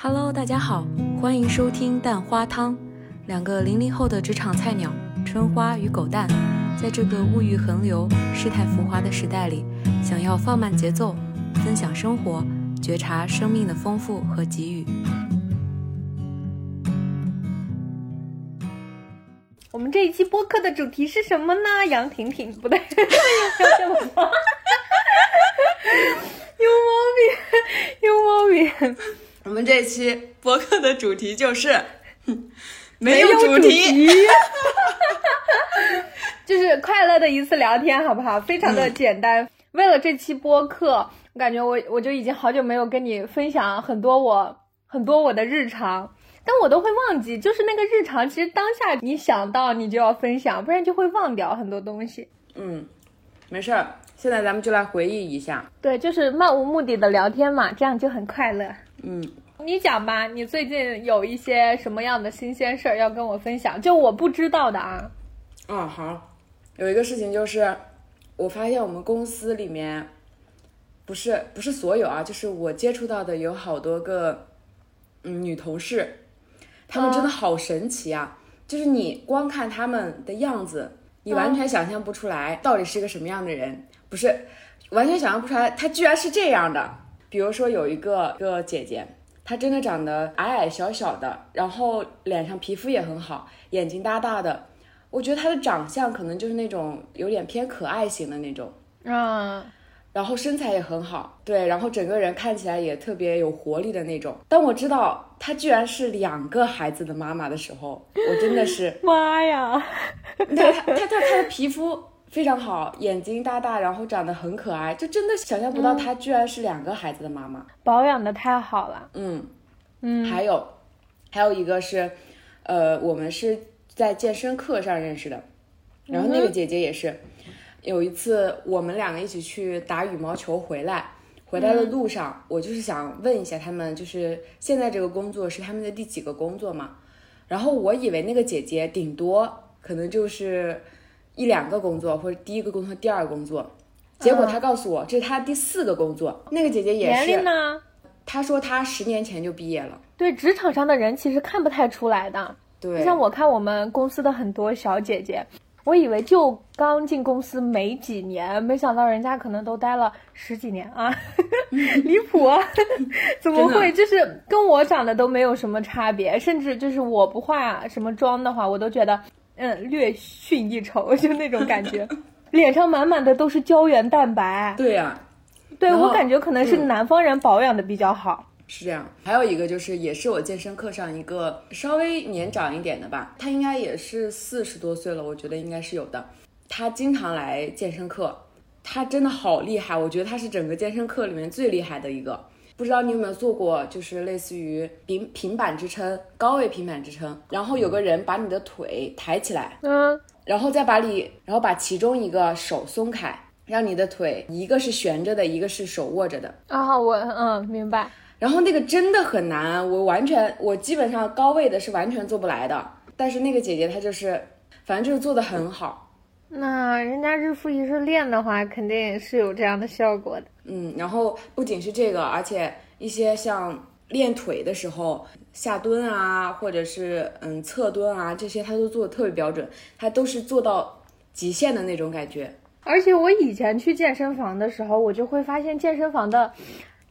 Hello，大家好，欢迎收听蛋花汤。两个零零后的职场菜鸟，春花与狗蛋，在这个物欲横流、世态浮华的时代里，想要放慢节奏，分享生活，觉察生命的丰富和给予。我们这一期播客的主题是什么呢？杨婷婷不对，有毛病，有毛病。我们这期播客的主题就是 没有主题，就是快乐的一次聊天，好不好？非常的简单。为了这期播客，我感觉我我就已经好久没有跟你分享很多我很多我的日常。但我都会忘记，就是那个日常，其实当下你想到你就要分享，不然就会忘掉很多东西。嗯，没事儿，现在咱们就来回忆一下。对，就是漫无目的的聊天嘛，这样就很快乐。嗯，你讲吧，你最近有一些什么样的新鲜事儿要跟我分享？就我不知道的啊。哦，好，有一个事情就是，我发现我们公司里面，不是不是所有啊，就是我接触到的有好多个，嗯，女同事。她们真的好神奇啊！就是你光看她们的样子，你完全想象不出来到底是个什么样的人，不是完全想象不出来，她居然是这样的。比如说有一个个姐姐，她真的长得矮矮小小的，然后脸上皮肤也很好，眼睛大大的，我觉得她的长相可能就是那种有点偏可爱型的那种，嗯。然后身材也很好，对，然后整个人看起来也特别有活力的那种。当我知道她居然是两个孩子的妈妈的时候，我真的是 妈呀！她她她她她的皮肤非常好，眼睛大大，然后长得很可爱，就真的想象不到她居然是两个孩子的妈妈，保养的太好了。嗯嗯，还有还有一个是，呃，我们是在健身课上认识的，然后那个姐姐也是。有一次，我们两个一起去打羽毛球回来，回来的路上，我就是想问一下他们，就是现在这个工作是他们的第几个工作嘛？然后我以为那个姐姐顶多可能就是一两个工作，或者第一个工作、第二个工作，结果他告诉我这是他第四个工作。那个姐姐也是，年龄呢？她说她十年前就毕业了。对，职场上的人其实看不太出来的。对，像我看我们公司的很多小姐姐。我以为就刚进公司没几年，没想到人家可能都待了十几年啊，离谱！啊！怎么会？就是跟我长得都没有什么差别，甚至就是我不化什么妆的话，我都觉得嗯略逊一筹，就那种感觉，脸上满满的都是胶原蛋白。对呀，对我感觉可能是南方人保养的比较好。是这样，还有一个就是也是我健身课上一个稍微年长一点的吧，他应该也是四十多岁了，我觉得应该是有的。他经常来健身课，他真的好厉害，我觉得他是整个健身课里面最厉害的一个。不知道你有没有做过，就是类似于平平板支撑、高位平板支撑，然后有个人把你的腿抬起来，嗯，然后再把你，然后把其中一个手松开，让你的腿一个是悬着的，一个是手握着的。啊，我嗯明白。然后那个真的很难，我完全我基本上高位的是完全做不来的。但是那个姐姐她就是，反正就是做的很好。那人家日复一日练的话，肯定是有这样的效果的。嗯，然后不仅是这个，而且一些像练腿的时候下蹲啊，或者是嗯侧蹲啊这些，他都做的特别标准，他都是做到极限的那种感觉。而且我以前去健身房的时候，我就会发现健身房的。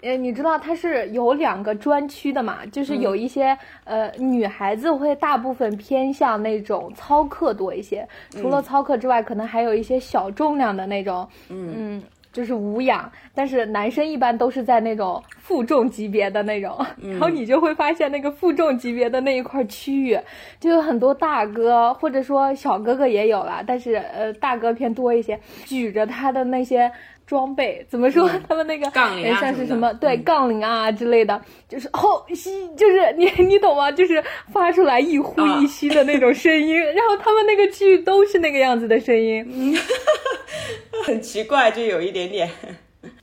呃，你知道它是有两个专区的嘛？就是有一些呃女孩子会大部分偏向那种操课多一些，除了操课之外，可能还有一些小重量的那种，嗯，就是无氧。但是男生一般都是在那种负重级别的那种，然后你就会发现那个负重级别的那一块区域，就有很多大哥或者说小哥哥也有了，但是呃大哥偏多一些，举着他的那些。装备怎么说？他们那个杠铃像是什么？对，杠铃啊之类的，就是呼吸，就是你 你懂吗？就是发出来一呼一吸的那种声音，然后他们那个剧都是那个样子的声音，很奇怪，就有一点点。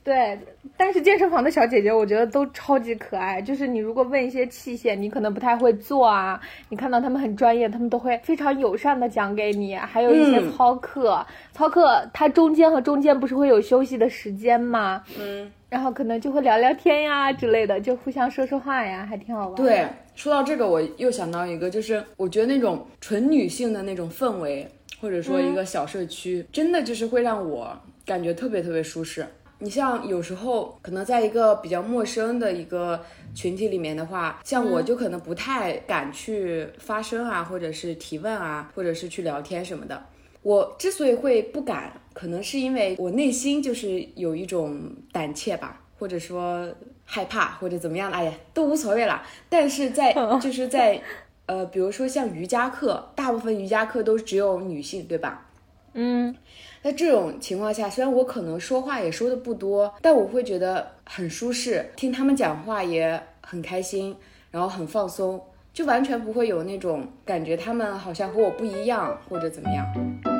对，但是健身房的小姐姐，我觉得都超级可爱。就是你如果问一些器械，你可能不太会做啊，你看到他们很专业，他们都会非常友善的讲给你。还有一些操课，操课它中间和中间不是会有休息的时间吗？嗯，然后可能就会聊聊天呀之类的，就互相说说话呀，还挺好玩。对，说到这个，我又想到一个，就是我觉得那种纯女性的那种氛围，或者说一个小社区，真的就是会让我感觉特别特别舒适。你像有时候可能在一个比较陌生的一个群体里面的话，像我就可能不太敢去发声啊，或者是提问啊，或者是去聊天什么的。我之所以会不敢，可能是因为我内心就是有一种胆怯吧，或者说害怕或者怎么样的，哎呀，都无所谓了。但是在就是在呃，比如说像瑜伽课，大部分瑜伽课都只有女性，对吧？嗯。在这种情况下，虽然我可能说话也说的不多，但我会觉得很舒适，听他们讲话也很开心，然后很放松，就完全不会有那种感觉他们好像和我不一样或者怎么样。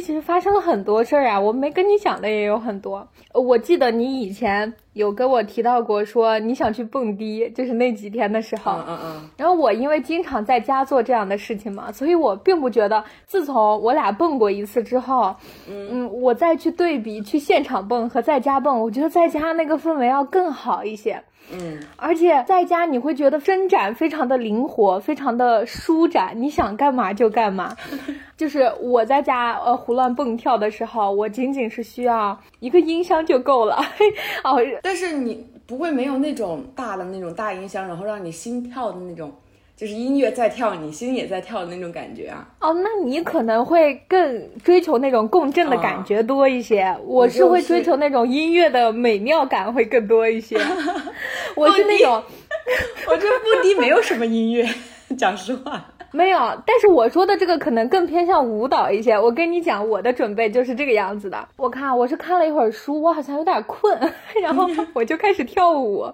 其实发生了很多事儿啊，我没跟你讲的也有很多。我记得你以前有跟我提到过，说你想去蹦迪，就是那几天的时候。嗯嗯嗯。然后我因为经常在家做这样的事情嘛，所以我并不觉得，自从我俩蹦过一次之后，嗯，我再去对比去现场蹦和在家蹦，我觉得在家那个氛围要更好一些。嗯，而且在家你会觉得伸展非常的灵活，非常的舒展，你想干嘛就干嘛。就是我在家呃胡乱蹦跳的时候，我仅仅是需要一个音箱就够了。哦，但是你不会没有那种大的那种大音箱，然后让你心跳的那种。就是音乐在跳，你心也在跳的那种感觉啊！哦，那你可能会更追求那种共振的感觉多一些。我是会追求那种音乐的美妙感会更多一些。我是那种，我这布迪没有什么音乐，讲实话。没有，但是我说的这个可能更偏向舞蹈一些。我跟你讲，我的准备就是这个样子的。我看我是看了一会儿书，我好像有点困，然后 我就开始跳舞。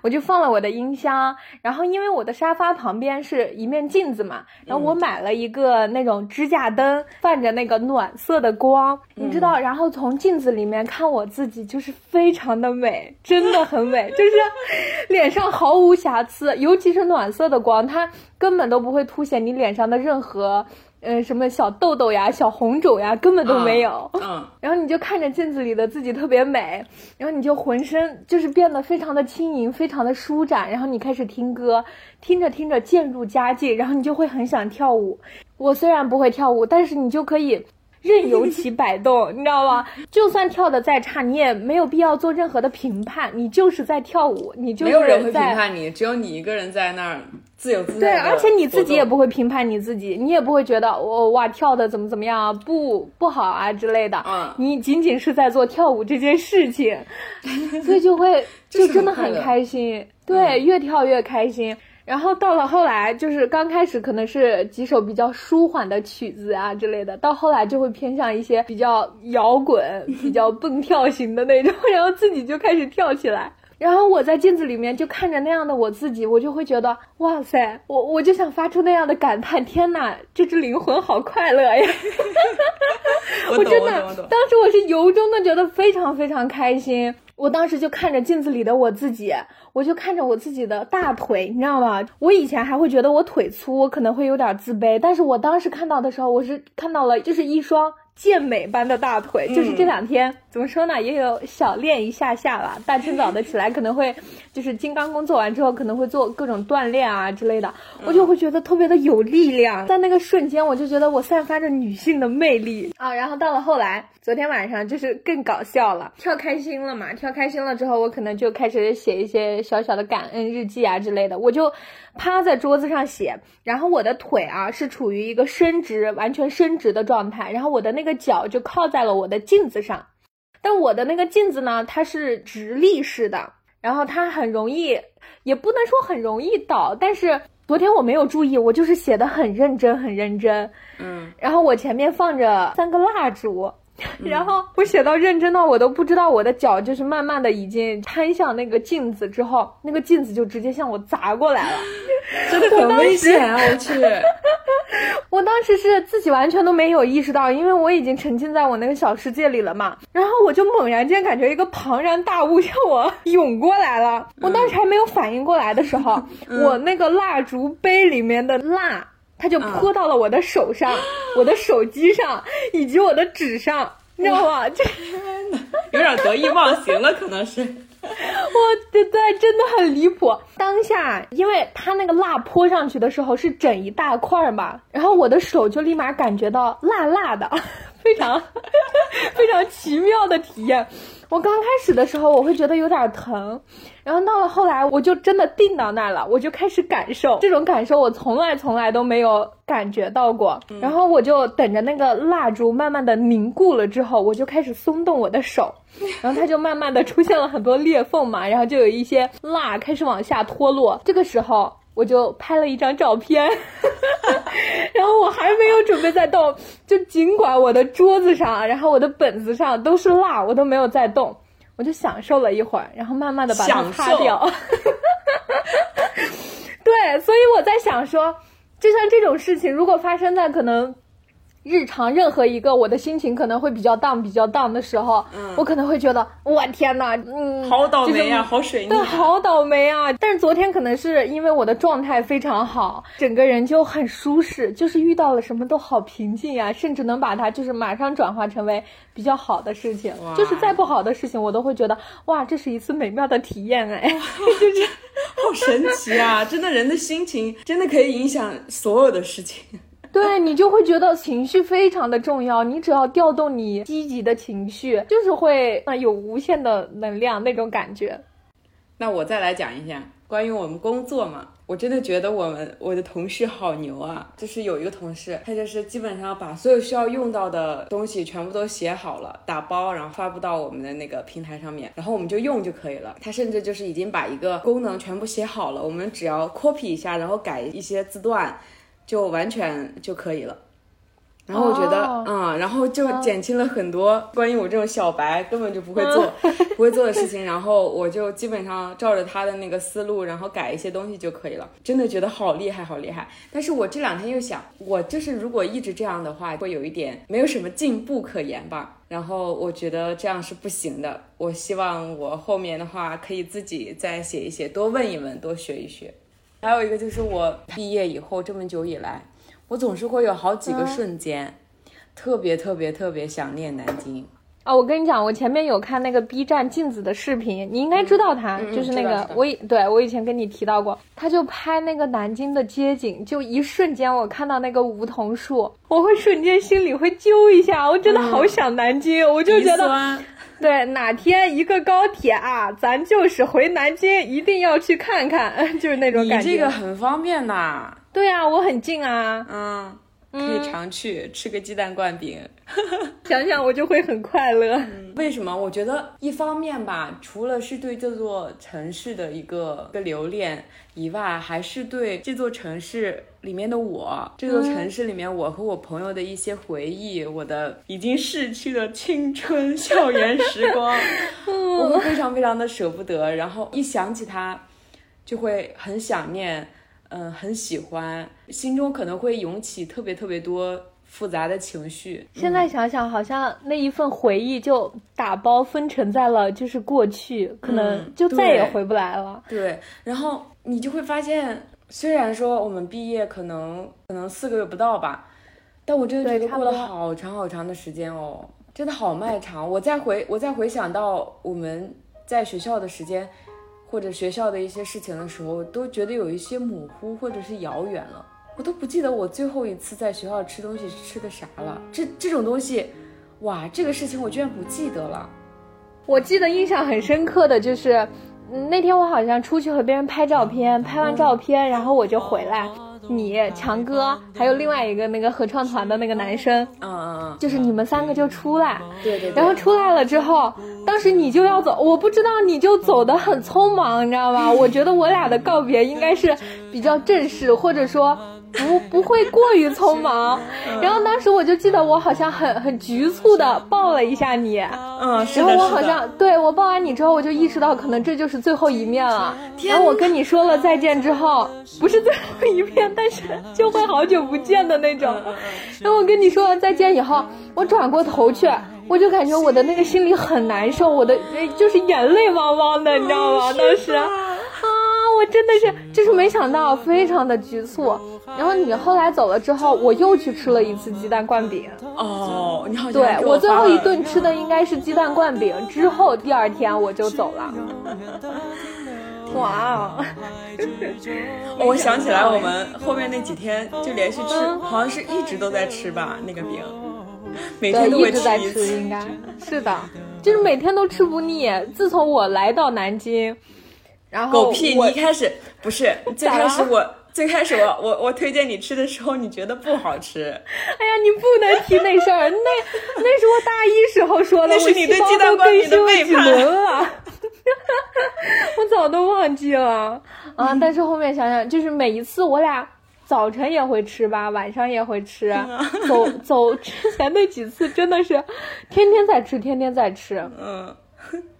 我就放了我的音箱，然后因为我的沙发旁边是一面镜子嘛，然后我买了一个那种支架灯，泛着那个暖色的光，你知道，然后从镜子里面看我自己，就是非常的美，真的很美，就是 脸上毫无瑕疵，尤其是暖色的光，它。根本都不会凸显你脸上的任何，嗯，什么小痘痘呀、小红肿呀，根本都没有。嗯，然后你就看着镜子里的自己特别美，然后你就浑身就是变得非常的轻盈，非常的舒展。然后你开始听歌，听着听着渐入佳境，然后你就会很想跳舞。我虽然不会跳舞，但是你就可以。任由其摆动，你知道吗？就算跳的再差，你也没有必要做任何的评判，你就是在跳舞，你就是没有人会评判你，只有你一个人在那儿自由自在。对，而且你自己也不会评判你自己，你也不会觉得我哇跳的怎么怎么样不不好啊之类的。嗯，你仅仅是在做跳舞这件事情，所以就会就真的很开心。对，越跳越开心。然后到了后来，就是刚开始可能是几首比较舒缓的曲子啊之类的，到后来就会偏向一些比较摇滚、比较 蹦跳型的那种，然后自己就开始跳起来。然后我在镜子里面就看着那样的我自己，我就会觉得哇塞，我我就想发出那样的感叹：天哪，这只灵魂好快乐呀！我真的，当时我是由衷的觉得非常非常开心。我当时就看着镜子里的我自己，我就看着我自己的大腿，你知道吗？我以前还会觉得我腿粗，我可能会有点自卑，但是我当时看到的时候，我是看到了就是一双健美般的大腿。就是这两天怎么说呢，也有小练一下下吧。大清早的起来，可能会就是金刚功做完之后，可能会做各种锻炼啊之类的，我就会觉得特别的有力量。在那个瞬间，我就觉得我散发着女性的魅力啊。然后到了后来，昨天晚上就是更搞笑了，跳开心了嘛，跳开心了之后，我可能就开始写一些小小的感恩日记啊之类的，我就趴在桌子上写，然后我的腿啊是处于一个伸直、完全伸直的状态，然后我的那个脚就靠在了我的镜子上。但我的那个镜子呢，它是直立式的，然后它很容易，也不能说很容易倒。但是昨天我没有注意，我就是写的很认真，很认真。嗯，然后我前面放着三个蜡烛，然后我写到认真到我都不知道我的脚就是慢慢的已经攀向那个镜子之后，那个镜子就直接向我砸过来了，真的很危险啊！我去。我当时是自己完全都没有意识到，因为我已经沉浸在我那个小世界里了嘛。然后我就猛然间感觉一个庞然大物 向我涌过来了。我当时还没有反应过来的时候，我那个蜡烛杯里面的蜡，它就泼到了我的手上、我的手机上以及我的纸上，你知道吗？这有点得意忘形了，可能是。我对对，真的很离谱。当下，因为它那个辣泼上去的时候是整一大块嘛，然后我的手就立马感觉到辣辣的，非常 非常奇妙的体验。我刚开始的时候我会觉得有点疼，然后到了后来我就真的定到那儿了，我就开始感受这种感受，我从来从来都没有感觉到过。然后我就等着那个蜡烛慢慢的凝固了之后，我就开始松动我的手，然后它就慢慢的出现了很多裂缝嘛，然后就有一些蜡开始往下脱落。这个时候。我就拍了一张照片，然后我还没有准备再动，就尽管我的桌子上，然后我的本子上都是蜡，我都没有再动，我就享受了一会儿，然后慢慢的把它擦掉。对，所以我在想说，就像这种事情，如果发生在可能。日常任何一个我的心情可能会比较荡、比较荡的时候，嗯，我可能会觉得我天呐，嗯，好倒霉啊，好水逆，对，好倒霉啊！但是昨天可能是因为我的状态非常好，整个人就很舒适，就是遇到了什么都好平静呀，甚至能把它就是马上转化成为比较好的事情，就是再不好的事情我都会觉得哇，这是一次美妙的体验哎，就是好神奇啊！真的，人的心情真的可以影响所有的事情。对你就会觉得情绪非常的重要，你只要调动你积极的情绪，就是会啊有无限的能量那种感觉。那我再来讲一下关于我们工作嘛，我真的觉得我们我的同事好牛啊！就是有一个同事，他就是基本上把所有需要用到的东西全部都写好了，打包然后发布到我们的那个平台上面，然后我们就用就可以了。他甚至就是已经把一个功能全部写好了，我们只要 copy 一下，然后改一些字段。就完全就可以了，然后我觉得，嗯，然后就减轻了很多关于我这种小白根本就不会做、不会做的事情，然后我就基本上照着他的那个思路，然后改一些东西就可以了。真的觉得好厉害，好厉害！但是我这两天又想，我就是如果一直这样的话，会有一点没有什么进步可言吧。然后我觉得这样是不行的。我希望我后面的话可以自己再写一写，多问一问，多学一学。还有一个就是我毕业以后这么久以来，我总是会有好几个瞬间，特别特别特别想念南京啊！我跟你讲，我前面有看那个 B 站镜子的视频，你应该知道他，就是那个我以对我以前跟你提到过，他就拍那个南京的街景，就一瞬间我看到那个梧桐树，我会瞬间心里会揪一下，我真的好想南京，我就觉得。对，哪天一个高铁啊，咱就是回南京，一定要去看看，就是那种感觉。你这个很方便呐。对啊，我很近啊。嗯，常去吃个鸡蛋灌饼。想想我就会很快乐。为什么？我觉得一方面吧，除了是对这座城市的一个个留恋以外，还是对这座城市里面的我，这座城市里面我和我朋友的一些回忆，我的已经逝去的青春校园时光，我会非常非常的舍不得。然后一想起它，就会很想念，嗯，很喜欢，心中可能会涌起特别特别多。复杂的情绪，现在想想，好像那一份回忆就打包分成在了，就是过去，可能就再也回不来了。对，然后你就会发现，虽然说我们毕业可能可能四个月不到吧，但我真的觉得过了好长好长的时间哦。真的好漫长。我再回我再回想到我们在学校的时间，或者学校的一些事情的时候，都觉得有一些模糊或者是遥远了。我都不记得我最后一次在学校吃东西是吃的啥了。这这种东西，哇，这个事情我居然不记得了。我记得印象很深刻的就是，那天我好像出去和别人拍照片，拍完照片，然后我就回来。你强哥还有另外一个那个合唱团的那个男生，嗯嗯嗯，就是你们三个就出来，对对。然后出来了之后，当时你就要走，我不知道你就走得很匆忙，你知道吗？我觉得我俩的告别应该是比较正式，或者说。不不会过于匆忙，然后当时我就记得我好像很很局促的抱了一下你，嗯，然后我好像对我抱完你之后，我就意识到可能这就是最后一面了。然后我跟你说了再见之后，不是最后一面，但是就会好久不见的那种。然后我跟你说了再见以后，我转过头去，我就感觉我的那个心里很难受，我的就是眼泪汪汪的，你知道吗？当时。我真的是，就是没想到，非常的局促。然后你后来走了之后，我又去吃了一次鸡蛋灌饼。哦，你好像对我最后一顿吃的应该是鸡蛋灌饼，之后第二天我就走了。哇哦！我想起来，我们后面那几天就连续吃，好像是一直都在吃吧那个饼，每天都会吃一次，应该是的，就是每天都吃不腻。自从我来到南京。然后狗屁！你一开始 不是最开始我最开始我我我推荐你吃的时候，你觉得不好吃。哎呀，你不能提那事儿，那那是我大一时候说的。那是你对鸡蛋灌饼的背叛了。我早都忘记了 啊！但是后面想想，就是每一次我俩早晨也会吃吧，晚上也会吃。走走之前那几次真的是天天在吃，天天在吃。嗯。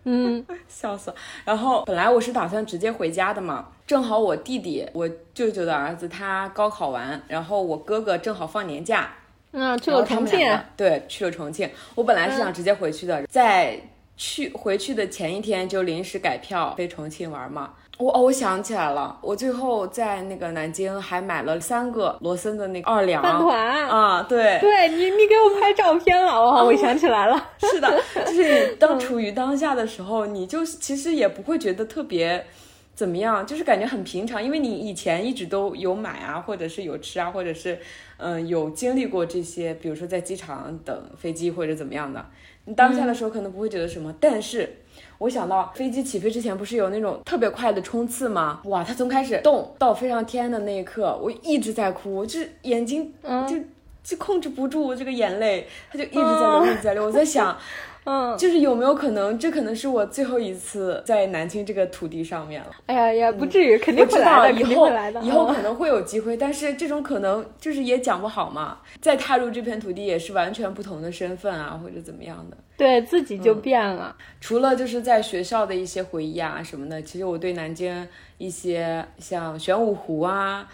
嗯，笑死！然后本来我是打算直接回家的嘛，正好我弟弟，我舅舅的儿子他高考完，然后我哥哥正好放年假，嗯，去了重庆，对，去了重庆。我本来是想直接回去的，在去回去的前一天就临时改票飞重庆玩嘛。我哦，我想起来了，我最后在那个南京还买了三个罗森的那个二两饭团啊，对，对你你给我拍照片了，哦，我想起来了，是的，就是你 当处于当下的时候，你就其实也不会觉得特别怎么样，就是感觉很平常，因为你以前一直都有买啊，或者是有吃啊，或者是嗯有经历过这些，比如说在机场等飞机或者怎么样的，你当下的时候可能不会觉得什么，但是。我想到飞机起飞之前不是有那种特别快的冲刺吗？哇，它从开始动到飞上天的那一刻，我一直在哭，就是眼睛就就控制不住这个眼泪，它就一直在流，一直在流。我在想。嗯，就是有没有可能，这可能是我最后一次在南京这个土地上面了。哎呀呀，不至于，肯定会来的，以后会来的。以后可能会有机会，但是这种可能就是也讲不好嘛。再踏入这片土地也是完全不同的身份啊，或者怎么样的。对自己就变了。除了就是在学校的一些回忆啊什么的，其实我对南京一些像玄武湖啊，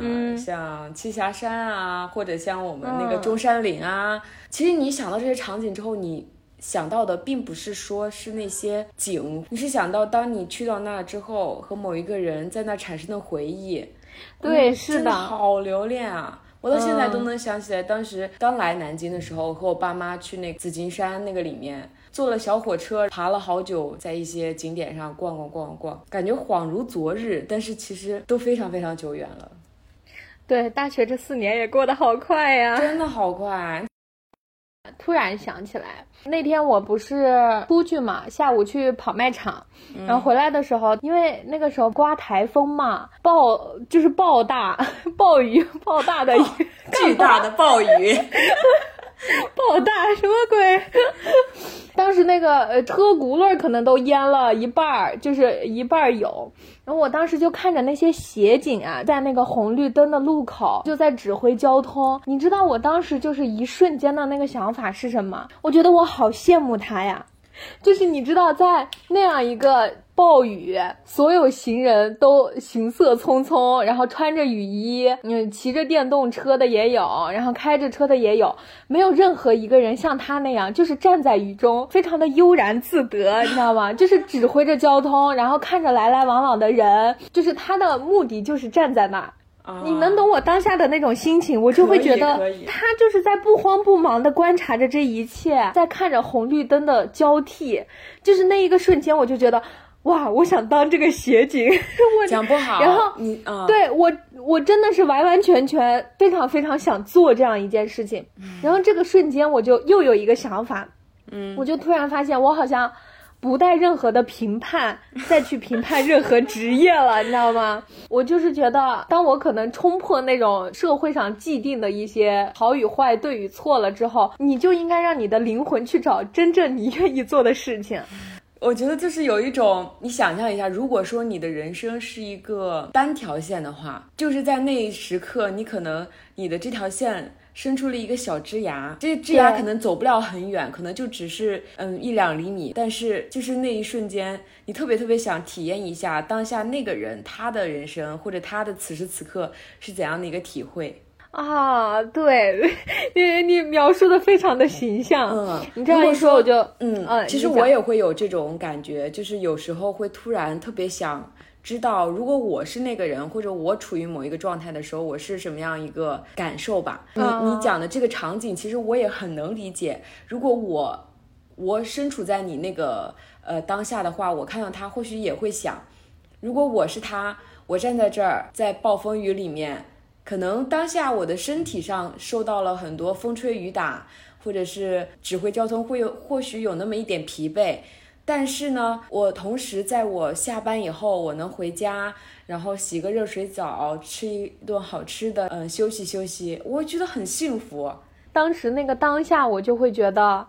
嗯，像栖霞山啊，或者像我们那个中山陵啊，其实你想到这些场景之后，你。想到的并不是说是那些景，你是想到当你去到那之后和某一个人在那产生的回忆，对，是的，好留恋啊！我到现在都能想起来，当时刚来南京的时候，和我爸妈去那紫金山那个里面，坐了小火车，爬了好久，在一些景点上逛逛逛逛，感觉恍如昨日，但是其实都非常非常久远了。对，大学这四年也过得好快呀，真的好快。突然想起来，那天我不是出去嘛，下午去跑卖场，然后回来的时候，因为那个时候刮台风嘛，暴就是暴大 暴雨，暴大的雨，巨大的暴雨。暴大什么鬼？那个呃车轱辘可能都淹了一半儿，就是一半儿有。然后我当时就看着那些协警啊，在那个红绿灯的路口就在指挥交通。你知道我当时就是一瞬间的那个想法是什么？我觉得我好羡慕他呀。就是你知道，在那样一个暴雨，所有行人都行色匆匆，然后穿着雨衣，嗯，骑着电动车的也有，然后开着车的也有，没有任何一个人像他那样，就是站在雨中，非常的悠然自得，你知道吗？就是指挥着交通，然后看着来来往往的人，就是他的目的就是站在那儿。啊。你能懂我当下的那种心情，我就会觉得他就是在不慌不忙的观察着这一切，在看着红绿灯的交替，就是那一个瞬间，我就觉得哇，我想当这个协警，我讲不好，然后你啊，对我，我真的是完完全全非常非常想做这样一件事情。然后这个瞬间，我就又有一个想法，嗯，我就突然发现，我好像不带任何的评判再去评判任何职业了，你知道吗？我就是觉得，当我可能冲破那种社会上既定的一些好与坏、对与错了之后，你就应该让你的灵魂去找真正你愿意做的事情。我觉得就是有一种，你想象一下，如果说你的人生是一个单条线的话，就是在那一时刻，你可能你的这条线伸出了一个小枝芽，这枝芽可能走不了很远，可能就只是嗯一两厘米，但是就是那一瞬间，你特别特别想体验一下当下那个人他的人生或者他的此时此刻是怎样的一个体会。啊，对，你你描述的非常的形象。嗯你这样一说，我就嗯嗯其实我也会有这种感觉，就是有时候会突然特别想知道，如果我是那个人，或者我处于某一个状态的时候，我是什么样一个感受吧。你嗯你讲的这个场景，其实我也很能理解。如果我我身处在你那个呃当下的话，我看到他，或许也会想，如果我是他，我站在这儿，在暴风雨里面，可能当下我的身体上受到了很多风吹雨打，或者是指挥交通会有或许有那么一点疲惫，但是呢，我同时在我下班以后，我能回家，然后洗个热水澡，吃一顿好吃的，嗯，休息休息，我觉得很幸福。当时那个当下，我就会觉得，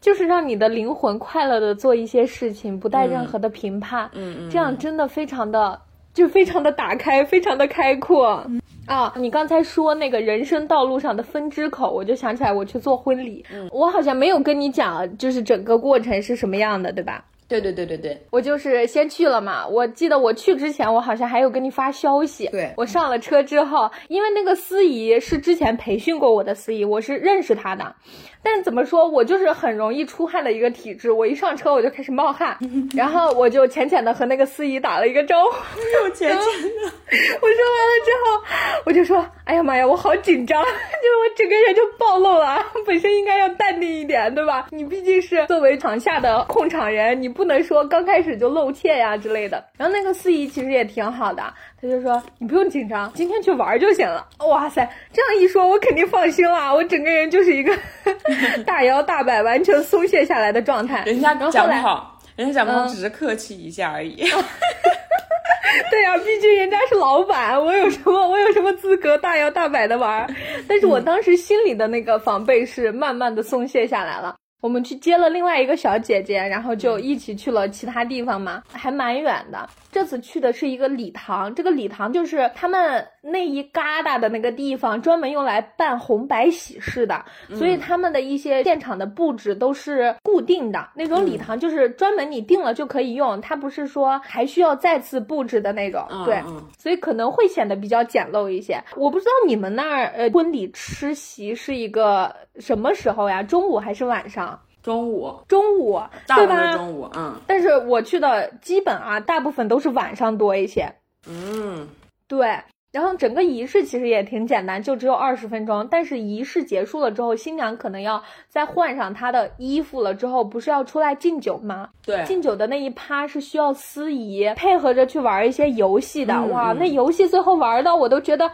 就是让你的灵魂快乐的做一些事情，不带任何的评判，嗯嗯，这样真的非常的，就非常的打开，非常的开阔。啊，你刚才说那个人生道路上的分支口，我就想起来我去做婚礼，我好像没有跟你讲，就是整个过程是什么样的，对吧？对对对对对，我就是先去了嘛，我记得我去之前，我好像还有跟你发消息。对我上了车之后，因为那个司仪是之前培训过我的司仪，我是认识他的。但怎么说，我就是很容易出汗的一个体质，我一上车我就开始冒汗，然后我就浅浅的和那个司仪打了一个招呼。有钱钱的，我说完了之后，我就说：“哎呀妈呀，我好紧张，就我整个人就暴露了。本身应该要淡定一点，对吧？你毕竟是作为场下的控场人，你不能说刚开始就露怯呀之类的。”然后那个司仪其实也挺好的，他就说：“你不用紧张，今天去玩就行了。”哇塞，这样一说，我肯定放心了，我整个人就是一个 大摇大摆、完全松懈下来的状态。人家讲不好，人家讲不好，嗯只是客气一下而已。对呀、毕竟人家是老板，我有什么我有什么资格大摇大摆的玩儿？但是我当时心里的那个防备是慢慢的松懈下来了。我们去接了另外一个小姐姐，然后就一起去了其他地方嘛，还蛮远的。这次去的是一个礼堂，这个礼堂就是他们那一疙瘩的那个地方，专门用来办红白喜事的，所以他们的一些现场的布置都是固定的。那种礼堂就是专门你定了就可以用，它不是说还需要再次布置的那种。嗯对，嗯所以可能会显得比较简陋一些。我不知道你们那儿呃婚礼吃席是一个什么时候呀？中午还是晚上？中午，中午，大部分对吧？中午，嗯但是我去的基本啊，大部分都是晚上多一些。嗯，对，然后整个仪式其实也挺简单，就只有二十分钟。但是仪式结束了之后，新娘可能要再换上她的衣服了之后，不是要出来敬酒吗？对，敬酒的那一趴是需要司仪配合着去玩一些游戏的。哇，那游戏最后玩的我都觉得。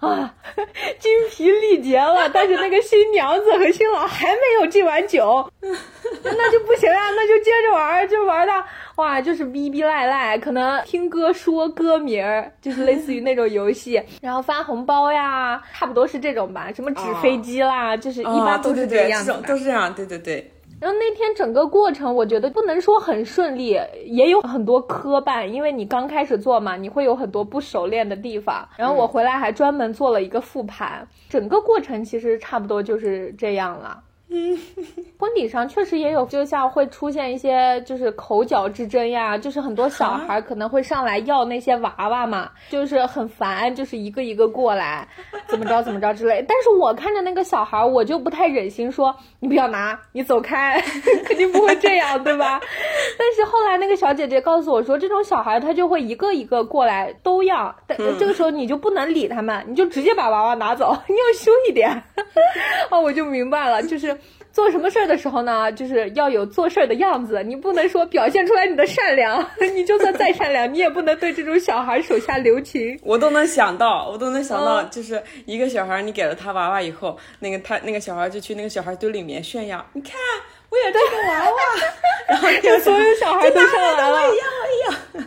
啊，精疲力竭了，但是那个新娘子和新郎还没有敬完酒，那就不行啊，那就接着玩，就玩到哇，就是逼逼赖赖，可能听歌说歌名儿，就是类似于那种游戏，然后发红包呀，差不多是这种吧，什么纸飞机啦，就是一般都是哦对对对，这样的。都是这样，对对对，然后那天整个过程，我觉得不能说很顺利，也有很多磕绊，因为你刚开始做嘛，你会有很多不熟练的地方。然后我回来还专门做了一个复盘，整个过程其实差不多就是这样了。婚礼上确实也有，就像会出现一些就是口角之争呀，就是很多小孩可能会上来要那些娃娃嘛，就是很烦，就是一个一个过来，怎么着怎么着之类。但是我看着那个小孩，我就不太忍心说你不要拿，你走开，肯定不会这样，对吧？但是后来那个小姐姐告诉我说，这种小孩他就会一个一个过来都要，但这个时候你就不能理他们，你就直接把娃娃拿走，你要凶一点。哦，我就明白了，就是。做什么事儿的时候呢，就是要有做事儿的样子，你不能说表现出来你的善良，你就算再善良，你也不能对这种小孩手下留情。我都能想到，我都能想到，就是一个小孩，你给了他娃娃以后，那个他那个小孩就去那个小孩堆里面炫耀，你看我有这个娃娃，然后所有小孩都上来了，一样一样。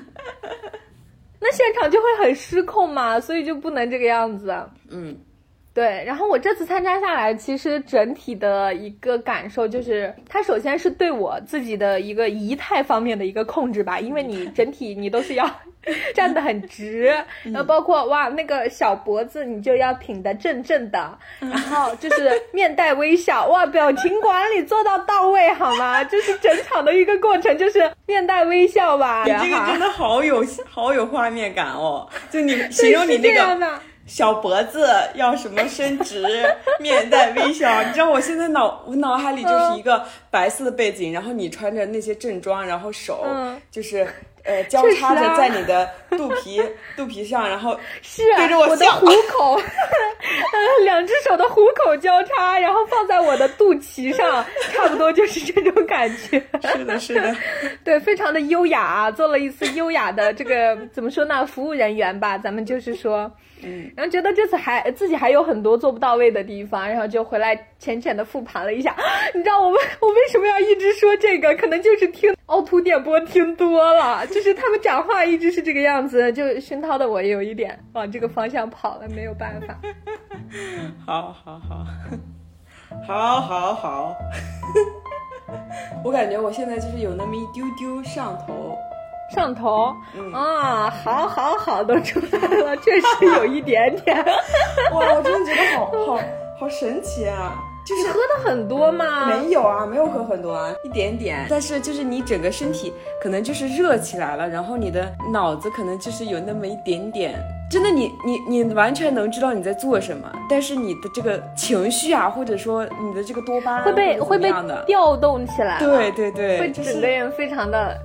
那现场就会很失控嘛，所以就不能这个样子。嗯。对，然后我这次参加下来，其实整体的一个感受就是，它首先是对我自己的一个仪态方面的一个控制吧，因为你整体你都是要 站得很直，然后包括哇那个小脖子你就要挺得正正的，然后就是面带微笑，哇表情管理做到到位好吗？就是整场的一个过程就是面带微笑吧。你这个真的好有好有画面感哦，就你形容你那个。小脖子要什么伸直，面带微笑。你知道我现在脑我脑海里就是一个白色的背景，然后你穿着那些正装，然后手就是呃交叉着在你的肚皮肚皮上，然后是对着我笑。虎口，两只手的虎口交叉，然后放在我的肚脐上，差不多就是这种感觉。是的，是的，对，非常的优雅，做了一次优雅的这个怎么说呢？服务人员吧，咱们就是说。嗯，然后觉得这次还自己还有很多做不到位的地方，然后就回来浅浅的复盘了一下。你知道我为我为什么要一直说这个？可能就是听凹凸电波听多了，就是他们讲话一直是这个样子，就熏陶的我有一点往这个方向跑了，没有办法。好好好，好好 好，我感觉我现在就是有那么一丢丢上头。上头啊，好好好，都出来了，确实有一点点。哇，我真的觉得好好好神奇啊！就是喝的很多吗？没有啊，没有喝很多啊，一点点。但是就是你整个身体可能就是热起来了，然后你的脑子可能就是有那么一点点。真的，你你你完全能知道你在做什么，但是你的这个情绪啊，或者说你的这个多巴胺会被会被调动起来。对对对，会整个人非常的。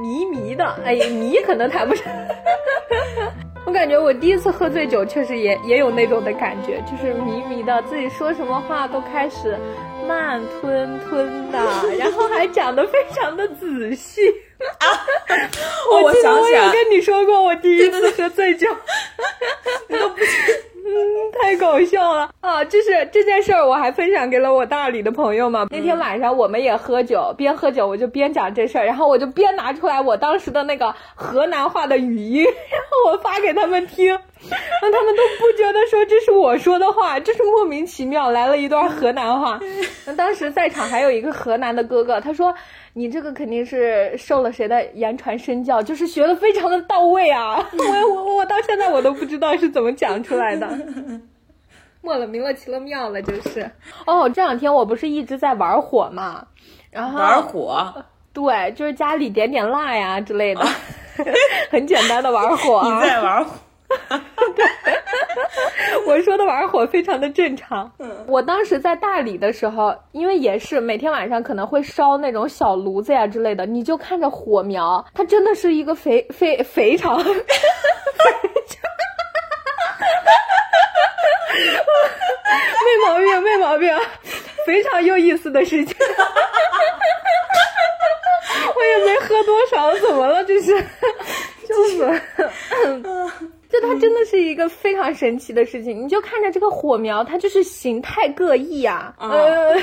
迷迷的，哎呀，迷可能谈不上。我感觉我第一次喝醉酒，确实也也有那种的感觉，就是迷迷的，自己说什么话都开始慢吞吞的，然后还讲的非常的仔细。我记得我有跟你说过，我第一次喝醉酒，你都不。嗯，太搞笑了啊！就是这件事儿，我还分享给了我大理的朋友嘛。那天晚上我们也喝酒，边喝酒我就边讲这事儿，然后我就边拿出来我当时的那个河南话的语音，然后我发给他们听，那他们都不觉得说这是我说的话，这是莫名其妙来了一段河南话。那当时在场还有一个河南的哥哥，他说。你这个肯定是受了谁的言传身教，就是学的非常的到位啊！我我我到现在我都不知道是怎么讲出来的，莫了名了奇了妙了，就是哦。这两天我不是一直在玩火嘛，然后玩火，对，就是家里点点蜡呀之类的，很简单的玩火。你在玩火。对，我说的玩火非常的正常。我当时在大理的时候，因为也是每天晚上可能会烧那种小炉子呀之类的，你就看着火苗，它真的是一个非非非常，没毛病，没毛病，非常有意思的事情。我也没喝多少，怎么了？这是，就是。就它真的是一个非常神奇的事情，你就看着这个火苗，它就是形态各异啊。呃，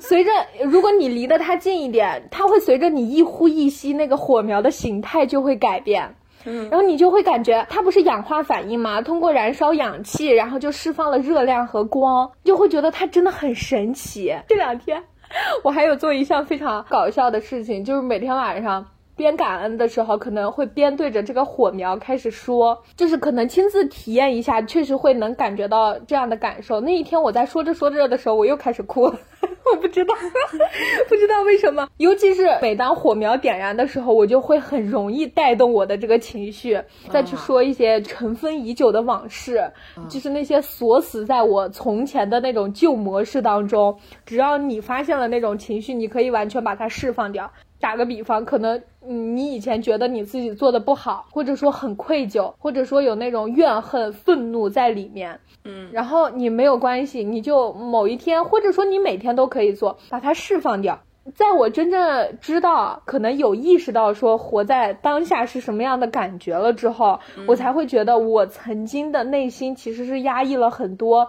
随着如果你离得它近一点，它会随着你一呼一吸，那个火苗的形态就会改变。嗯，然后你就会感觉它不是氧化反应吗？通过燃烧氧气，然后就释放了热量和光，就会觉得它真的很神奇。这两天 我还有做一项非常搞笑的事情，就是每天晚上。边感恩的时候，可能会边对着这个火苗开始说，就是可能亲自体验一下，确实会能感觉到这样的感受。那一天我在说着说着的时候，我又开始哭了，我不知道，不知道为什么。尤其是每当火苗点燃的时候，我就会很容易带动我的这个情绪，再去说一些尘封已久的往事，就是那些锁死在我从前的那种旧模式当中。只要你发现了那种情绪，你可以完全把它释放掉。打个比方，可能你以前觉得你自己做的不好，或者说很愧疚，或者说有那种怨恨、愤怒在里面，嗯，然后你没有关系，你就某一天，或者说你每天都可以做，把它释放掉。在我真正知道，可能有意识到说活在当下是什么样的感觉了之后，我才会觉得我曾经的内心其实是压抑了很多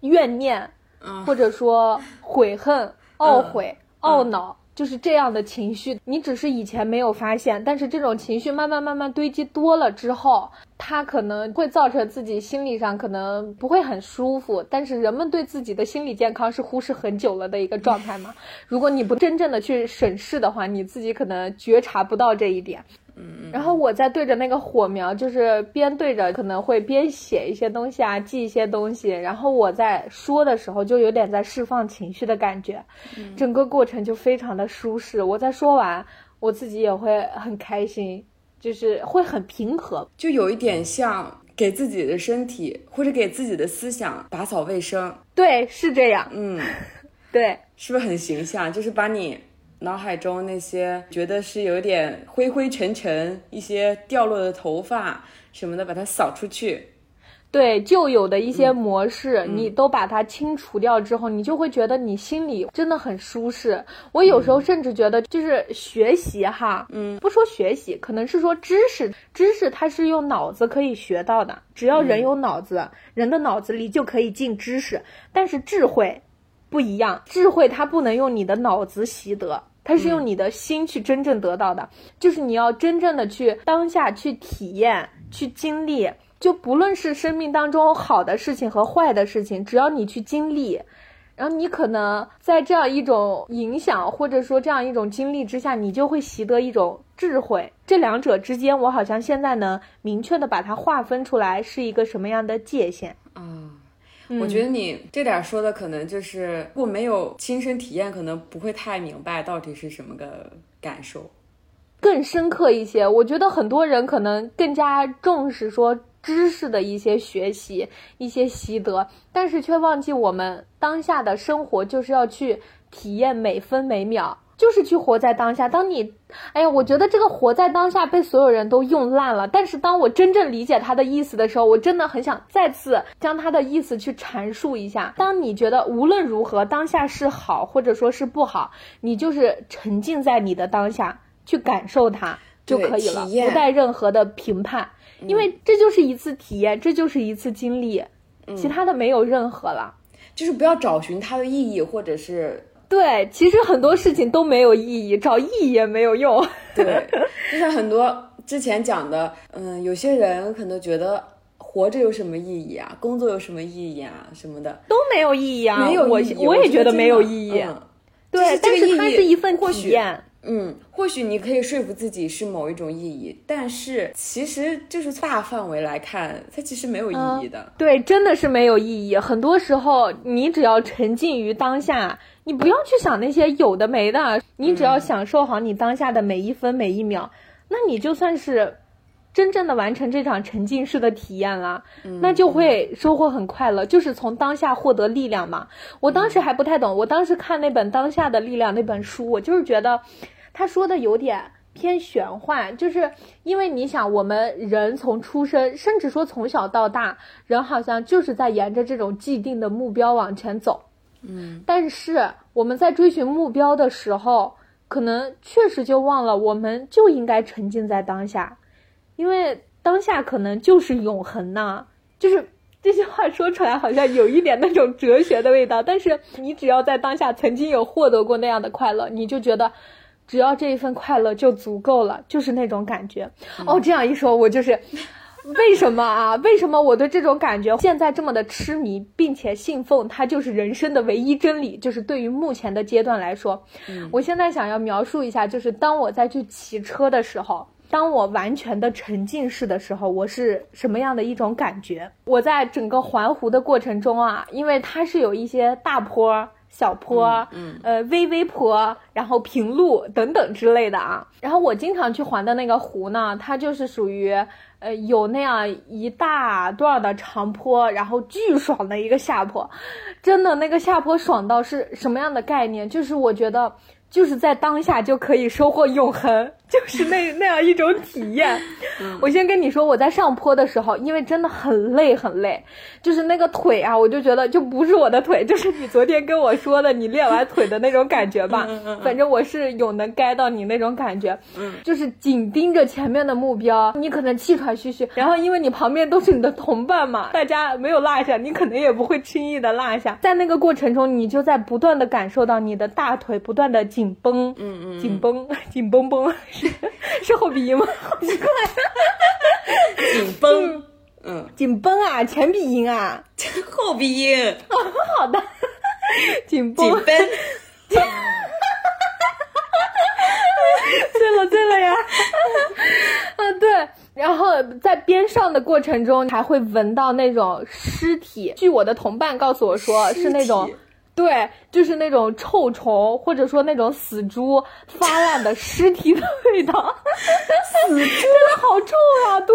怨念，或者说悔恨、懊悔、懊恼。就是这样的情绪，你只是以前没有发现，但是这种情绪慢慢慢慢堆积多了之后，它可能会造成自己心理上可能不会很舒服。但是人们对自己的心理健康是忽视很久了的一个状态嘛？如果你不真正的去审视的话，你自己可能觉察不到这一点。然后我在对着那个火苗，就是边对着，可能会边写一些东西啊，记一些东西。然后我在说的时候，就有点在释放情绪的感觉，整个过程就非常的舒适。我在说完，我自己也会很开心，就是会很平和，就有一点像给自己的身体或者给自己的思想打扫卫生。对，是这样。嗯，对，是不是很形象？就是把你。脑海中那些觉得是有点灰灰沉沉、一些掉落的头发什么的，把它扫出去。对旧有的一些模式，你都把它清除掉之后，你就会觉得你心里真的很舒适。我有时候甚至觉得，就是学习哈，嗯，不说学习，可能是说知识，知识它是用脑子可以学到的，只要人有脑子，人的脑子里就可以进知识。但是智慧不一样，智慧它不能用你的脑子习得。它是用你的心去真正得到的，就是你要真正的去当下去体验、去经历。就不论是生命当中好的事情和坏的事情，只要你去经历，然后你可能在这样一种影响或者说这样一种经历之下，你就会习得一种智慧。这两者之间，我好像现在能明确的把它划分出来，是一个什么样的界限啊？我觉得你这点说的可能就是，如果没有亲身体验，可能不会太明白到底是什么个感受，更深刻一些。我觉得很多人可能更加重视说知识的一些学习、一些习得，但是却忘记我们当下的生活就是要去体验每分每秒。就是去活在当下。当你，哎呀，我觉得这个活在当下被所有人都用烂了。但是当我真正理解他的意思的时候，我真的很想再次将他的意思去阐述一下。当你觉得无论如何当下是好或者说是不好，你就是沉浸在你的当下去感受它就可以了，不带任何的评判，因为这就是一次体验，这就是一次经历，其他的没有任何了。就是不要找寻它的意义，或者是。对，其实很多事情都没有意义，找意义也没有用。对，就像很多之前讲的，嗯，有些人可能觉得活着有什么意义啊，工作有什么意义啊，什么的都没有意义啊。没有我我也觉得没有意义。对，但是它是一份体验。嗯，或许你可以说服自己是某一种意义，但是其实就是大范围来看，它其实没有意义的。对，真的是没有意义。很多时候，你只要沉浸于当下。你不要去想那些有的没的，你只要享受好你当下的每一分每一秒，那你就算是真正的完成这场沉浸式的体验了，那就会收获很快乐，就是从当下获得力量嘛。我当时还不太懂，我当时看那本《当下的力量》那本书，我就是觉得他说的有点偏玄幻，就是因为你想，我们人从出生，甚至说从小到大，人好像就是在沿着这种既定的目标往前走。嗯，但是我们在追寻目标的时候，可能确实就忘了，我们就应该沉浸在当下，因为当下可能就是永恒呐。就是这些话说出来好像有一点那种哲学的味道，但是你只要在当下曾经有获得过那样的快乐，你就觉得只要这一份快乐就足够了，就是那种感觉。哦，这样一说，我就是。为什么啊？为什么我对这种感觉现在这么的痴迷，并且信奉它就是人生的唯一真理？就是对于目前的阶段来说，我现在想要描述一下，就是当我在去骑车的时候。当我完全的沉浸式的时候，我是什么样的一种感觉？我在整个环湖的过程中啊，因为它是有一些大坡、小坡，嗯，呃，微微坡，然后平路等等之类的啊。然后我经常去环的那个湖呢，它就是属于，呃，有那样一大段的长坡，然后巨爽的一个下坡，真的那个下坡爽到是什么样的概念？就是我觉得。就是在当下就可以收获永恒，就是那 那样一种体验。我先跟你说，我在上坡的时候，因为真的很累很累，就是那个腿啊，我就觉得就不是我的腿，就是你昨天跟我说的你练完腿的那种感觉吧。反正我是有能 get 到你那种感觉，就是紧盯着前面的目标，你可能气喘吁吁，然后因为你旁边都是你的同伴嘛，大家没有落下，你可能也不会轻易的落下。在那个过程中，你就在不断的感受到你的大腿不断的紧。紧绷，嗯嗯，紧绷，紧绷绷，是 是后鼻音吗？好奇怪，紧绷，嗯，紧绷啊，前鼻音啊，后鼻音，好的，紧绷，紧绷，对了对了呀，嗯对，然后在边上的过程中还会闻到那种尸体，据我的同伴告诉我说是那种。对，就是那种臭虫，或者说那种死猪发烂的尸体的味道，死猪真的好臭啊！对，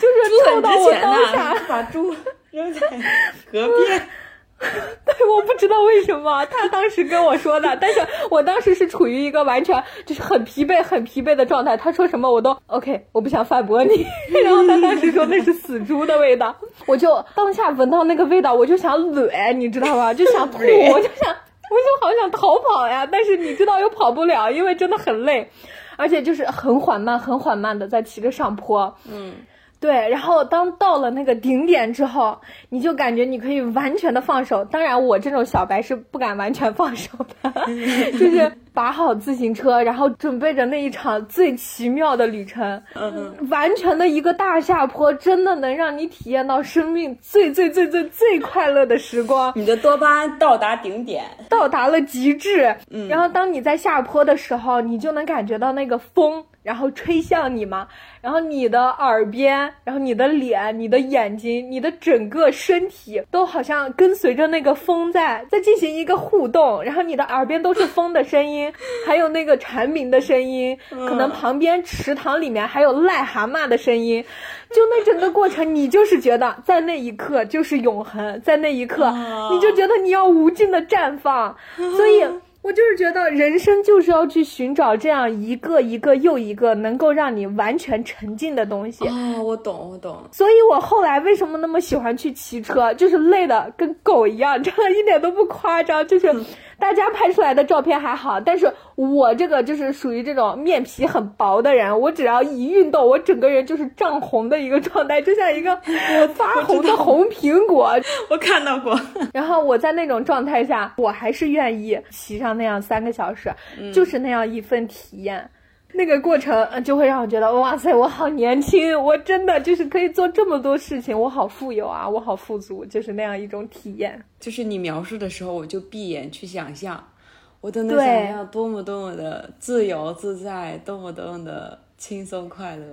就是臭到我当下把猪扔在河边。对，我不知道为什么他当时跟我说的，但是我当时是处于一个完全就是很疲惫、很疲惫的状态。他说什么我都 OK，我不想反驳你。然后他当时说那是死猪的味道，我就当下闻到那个味道，我就想怼，你知道吗？就想吐，我就想，我就好想逃跑呀。但是你知道又跑不了，因为真的很累，而且就是很缓慢、很缓慢的在骑着上坡。嗯。对，然后当到了那个顶点之后，你就感觉你可以完全的放手。当然，我这种小白是不敢完全放手的，就是把好自行车，然后准备着那一场最奇妙的旅程。嗯，完全的一个大下坡，真的能让你体验到生命最最最最最快乐的时光。你的多巴胺到达顶点，到达了极致。嗯，然后当你在下坡的时候，你就能感觉到那个风。然后吹向你嘛，然后你的耳边，然后你的脸、你的眼睛、你的整个身体都好像跟随着那个风在在进行一个互动，然后你的耳边都是风的声音，还有那个蝉鸣的声音，可能旁边池塘里面还有癞蛤蟆的声音，就那整个过程，你就是觉得在那一刻就是永恒，在那一刻你就觉得你要无尽的绽放，所以。我就是觉得人生就是要去寻找这样一个一个又一个能够让你完全沉浸的东西。哦，我懂，我懂。所以我后来为什么那么喜欢去骑车，就是累的跟狗一样，真的一点都不夸张，就是。大家拍出来的照片还好，但是我这个就是属于这种面皮很薄的人，我只要一运动，我整个人就是涨红的一个状态，就像一个 发红的红苹果。我看到过。然后我在那种状态下，我还是愿意骑上那样三个小时，就是那样一份体验。那个过程就会让我觉得，哇塞，我好年轻，我真的就是可以做这么多事情，我好富有啊，我好富足，就是那样一种体验。就是你描述的时候，我就闭眼去想象，我都能想象多么多么的自由自在，多么多么的轻松快乐。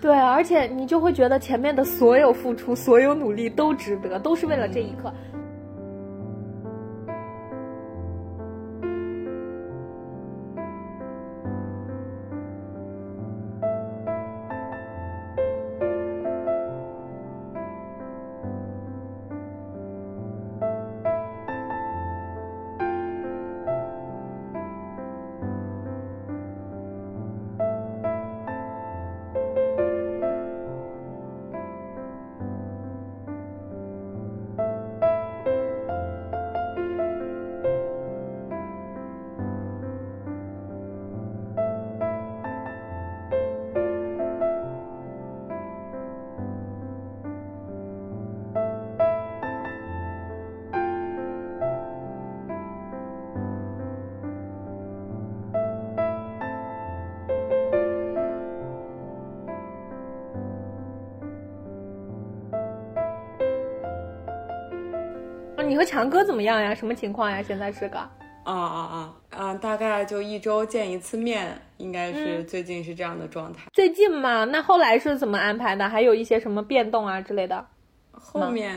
对，而且你就会觉得前面的所有付出、所有努力都值得，都是为了这一刻。和强哥怎么样呀？什么情况呀？现在是个？啊啊啊啊！大概就一周见一次面，应该是最近是这样的状态。最近嘛，那后来是怎么安排的？还有一些什么变动啊之类的？后面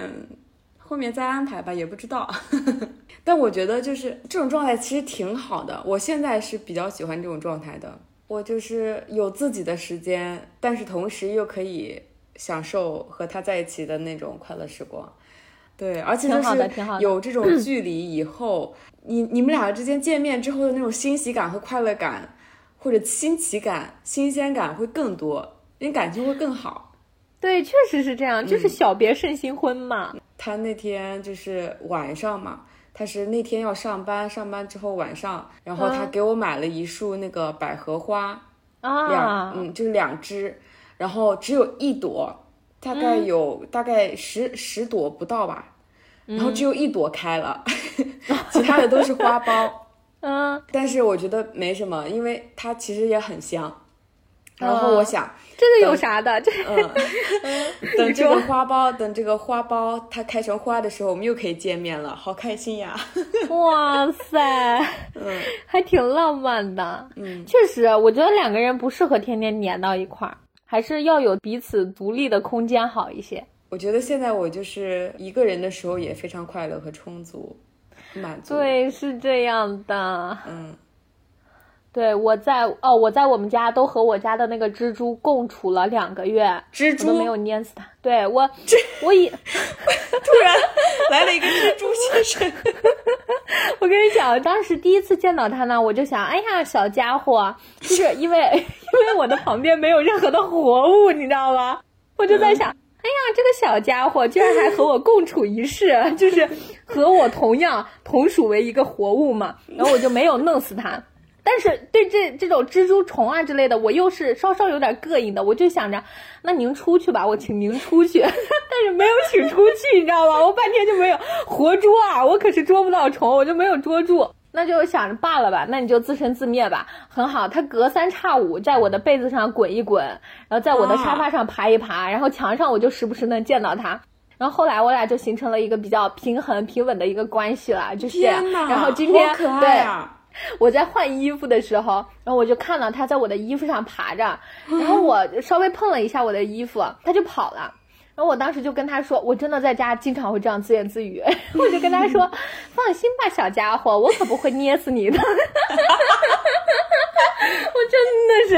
后面再安排吧，也不知道。但我觉得就是这种状态其实挺好的，我现在是比较喜欢这种状态的。我就是有自己的时间，但是同时又可以享受和他在一起的那种快乐时光。对，而且就是有这种 距离以后，你你们俩之间见面之后的那种欣喜感和快乐感，或者新奇感、新鲜感会更多，你感情会更好。对，确实是这样，就是小别胜新婚嘛。他那天就是晚上嘛，他是那天要上班，上班之后晚上，然后他给我买了一束那个百合花，两嗯就是两支，然后只有一朵。大概有大概十十朵不到吧，然后只有一朵开了，其他的都是花苞。嗯，但是我觉得没什么，因为它其实也很香。然后我想，这个有啥的？这嗯，等这个花苞，等这个花苞它开成花的时候，我们又可以见面了，好开心呀！哇塞，嗯，还挺浪漫的。嗯，确实，我觉得两个人不适合天天黏到一块儿。还是要有彼此独立的空间好一些。我觉得现在我就是一个人的时候也非常快乐和充足，满足。对，是这样的。嗯，对，我在哦，我在我们家都和我家的那个蜘蛛共处了两个月，蜘蛛都没有粘死它。对我，我以 突然来了一个蜘蛛先生。我跟你讲，当时第一次见到他呢，我就想，哎呀，小家伙，就是因为因为我的旁边没有任何的活物，你知道吗？我就在想，哎呀，这个小家伙居然还和我共处一室，就是和我同样同属为一个活物嘛。然后我就没有弄死他。但是对这这种蜘蛛虫啊之类的，我又是稍稍有点膈应的，我就想着，那您出去吧，我请您出去。但是没有请出去，你知道吗？我半天就没有活捉啊，我可是捉不到虫，我就没有捉住。那就想着罢了吧，那你就自生自灭吧。很好，它隔三差五在我的被子上滚一滚，然后在我的沙发上爬一爬，然后墙上我就时不时能见到它。然后后来我俩就形成了一个比较平衡平稳的一个关系了，就是。然后今天对。我在换衣服的时候，然后我就看到它在我的衣服上爬着，然后我稍微碰了一下我的衣服，它就跑了。然后我当时就跟他说：“我真的在家经常会这样自言自语。”我就跟他说：“放心吧，小家伙，我可不会捏死你的。”我真的是，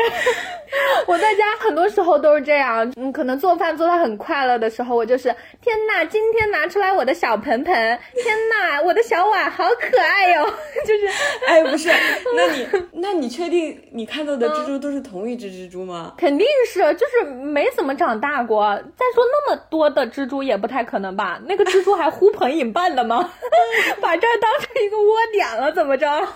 我在家很多时候都是这样。嗯，可能做饭做的很快乐的时候，我就是天呐，今天拿出来我的小盆盆，天呐，我的小碗好可爱哟。就是，哎，不是，那你，那你确定你看到的蜘蛛都是同一只蜘蛛吗？肯定是，就是没怎么长大过。再说那么多的蜘蛛也不太可能吧？那个蜘蛛还呼朋引伴的吗？把这儿当成一个窝点了，怎么着？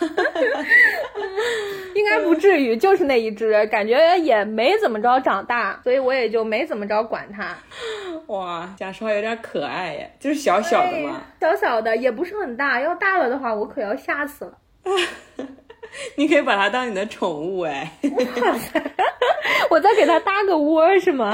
应该不至于，就是那一只，感觉也没怎么着长大，所以我也就没怎么着管它。哇，讲实话有点可爱耶，就是小小的嘛，小小的也不是很大，要大了的话我可要吓死了。你可以把它当你的宠物哎。我再给它搭个窝是吗？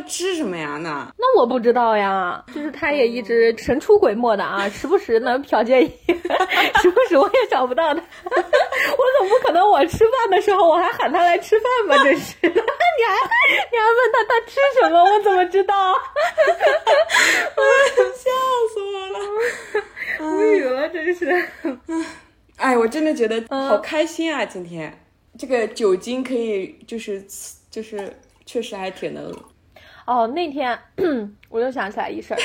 它吃什么呀？那那我不知道呀，就是他也一直神出鬼没的啊，时不时能瞟见一，时不时我也找不到他。我总不可能我吃饭的时候我还喊他来吃饭吧？真是 你还你还问他他吃什么？我怎么知道？笑死我了，无语了，真是。哎，我真的觉得好开心啊！今天这个酒精可以，就是就是确实还挺能。哦，那天 我又想起来一事儿，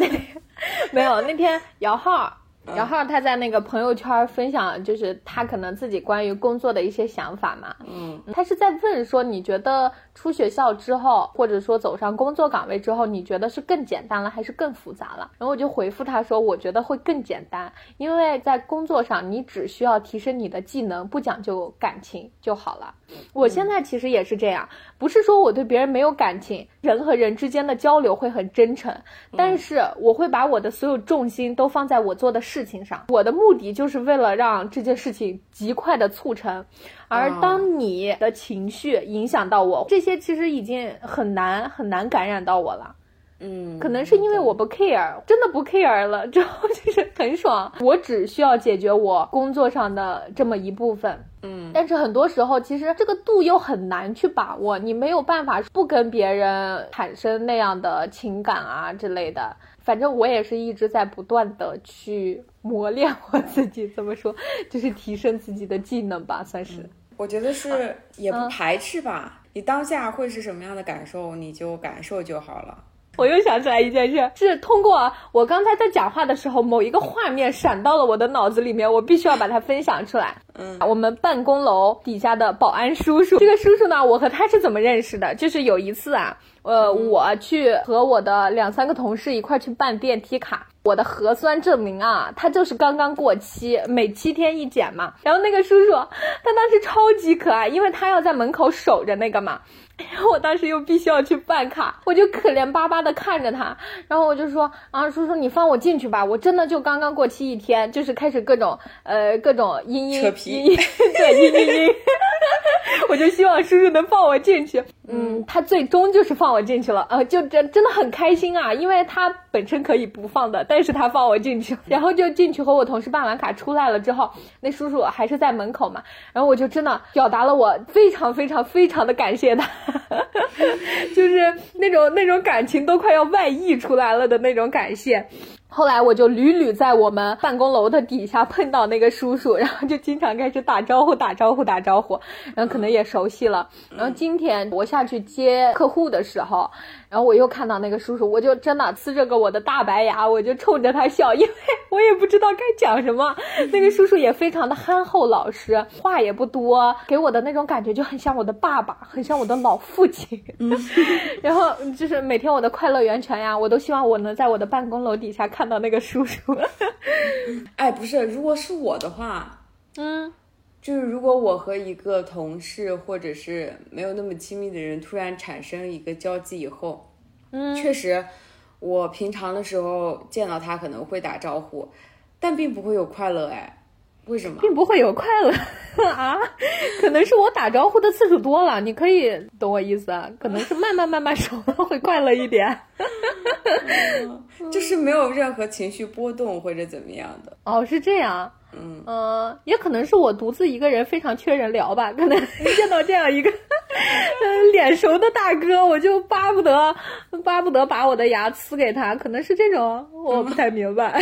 没有那天摇号。然后他在那个朋友圈分享，就是他可能自己关于工作的一些想法嘛。嗯，他是在问说，你觉得出学校之后，或者说走上工作岗位之后，你觉得是更简单了，还是更复杂了？然后我就回复他说，我觉得会更简单，因为在工作上，你只需要提升你的技能，不讲究感情就好了。我现在其实也是这样，不是说我对别人没有感情，人和人之间的交流会很真诚，但是我会把我的所有重心都放在我做的事情上，我的目的就是为了让这件事情极快的促成。而当你的情绪影响到我，这些其实已经很难很难感染到我了。嗯，可能是因为我不 care，真的不 care 了，之后就是很爽。我只需要解决我工作上的这么一部分，嗯，但是很多时候其实这个度又很难去把握，你没有办法不跟别人产生那样的情感啊之类的。反正我也是一直在不断的去磨练我自己，怎么说，就是提升自己的技能吧，算是。我觉得是也不排斥吧，你当下会是什么样的感受，你就感受就好了。我又想起来一件事，是通过我刚才在讲话的时候，某一个画面闪到了我的脑子里面，我必须要把它分享出来。嗯，我们办公楼底下的保安叔叔，这个叔叔呢，我和他是怎么认识的？就是有一次啊，呃，我去和我的两三个同事一块去办电梯卡，我的核酸证明啊，它就是刚刚过期，每七天一检嘛。然后那个叔叔，他当时超级可爱，因为他要在门口守着那个嘛。然 后我当时又必须要去办卡，我就可怜巴巴的看着他，然后我就说啊，叔叔你放我进去吧，我真的就刚刚过期一天，就是开始各种呃各种嘤嘤扯皮嘤嘤对嘤嘤嘤，我就希望叔叔能放我进去。嗯，他最终就是放我进去了，呃，就真真的很开心啊，因为他本身可以不放的，但是他放我进去，然后就进去和我同事办完卡出来了之后，那叔叔还是在门口嘛，然后我就真的表达了我非常非常非常的感谢他，就是那种那种感情都快要外溢出来了的那种感谢。后来我就屡屡在我们办公楼的底下碰到那个叔叔，然后就经常开始打招呼、打招呼、打招呼，然后可能也熟悉了。然后今天我下去接客户的时候，然后我又看到那个叔叔，我就真的呲着个我的大白牙，我就冲着他笑，因为我也不知道该讲什么。那个叔叔也非常的憨厚老实，话也不多，给我的那种感觉就很像我的爸爸，很像我的老父亲。然后就是每天我的快乐源泉呀，我都希望我能在我的办公楼底下看到那个叔叔。哎，不是，如果是我的话，嗯。就是如果我和一个同事或者是没有那么亲密的人突然产生一个交集以后，嗯，确实，我平常的时候见到他可能会打招呼，但并不会有快乐哎，为什么？并不会有快乐 啊，可能是我打招呼的次数多了，你可以懂我意思啊，可能是慢慢慢慢熟了会快乐一点。就是没有任何情绪波动或者怎么样的。哦，是这样。嗯，呃，也可能是我独自一个人非常缺人聊吧，可能见到这样一个 呃脸熟的大哥，我就巴不得巴不得把我的牙呲给他，可能是这种，我不太明白。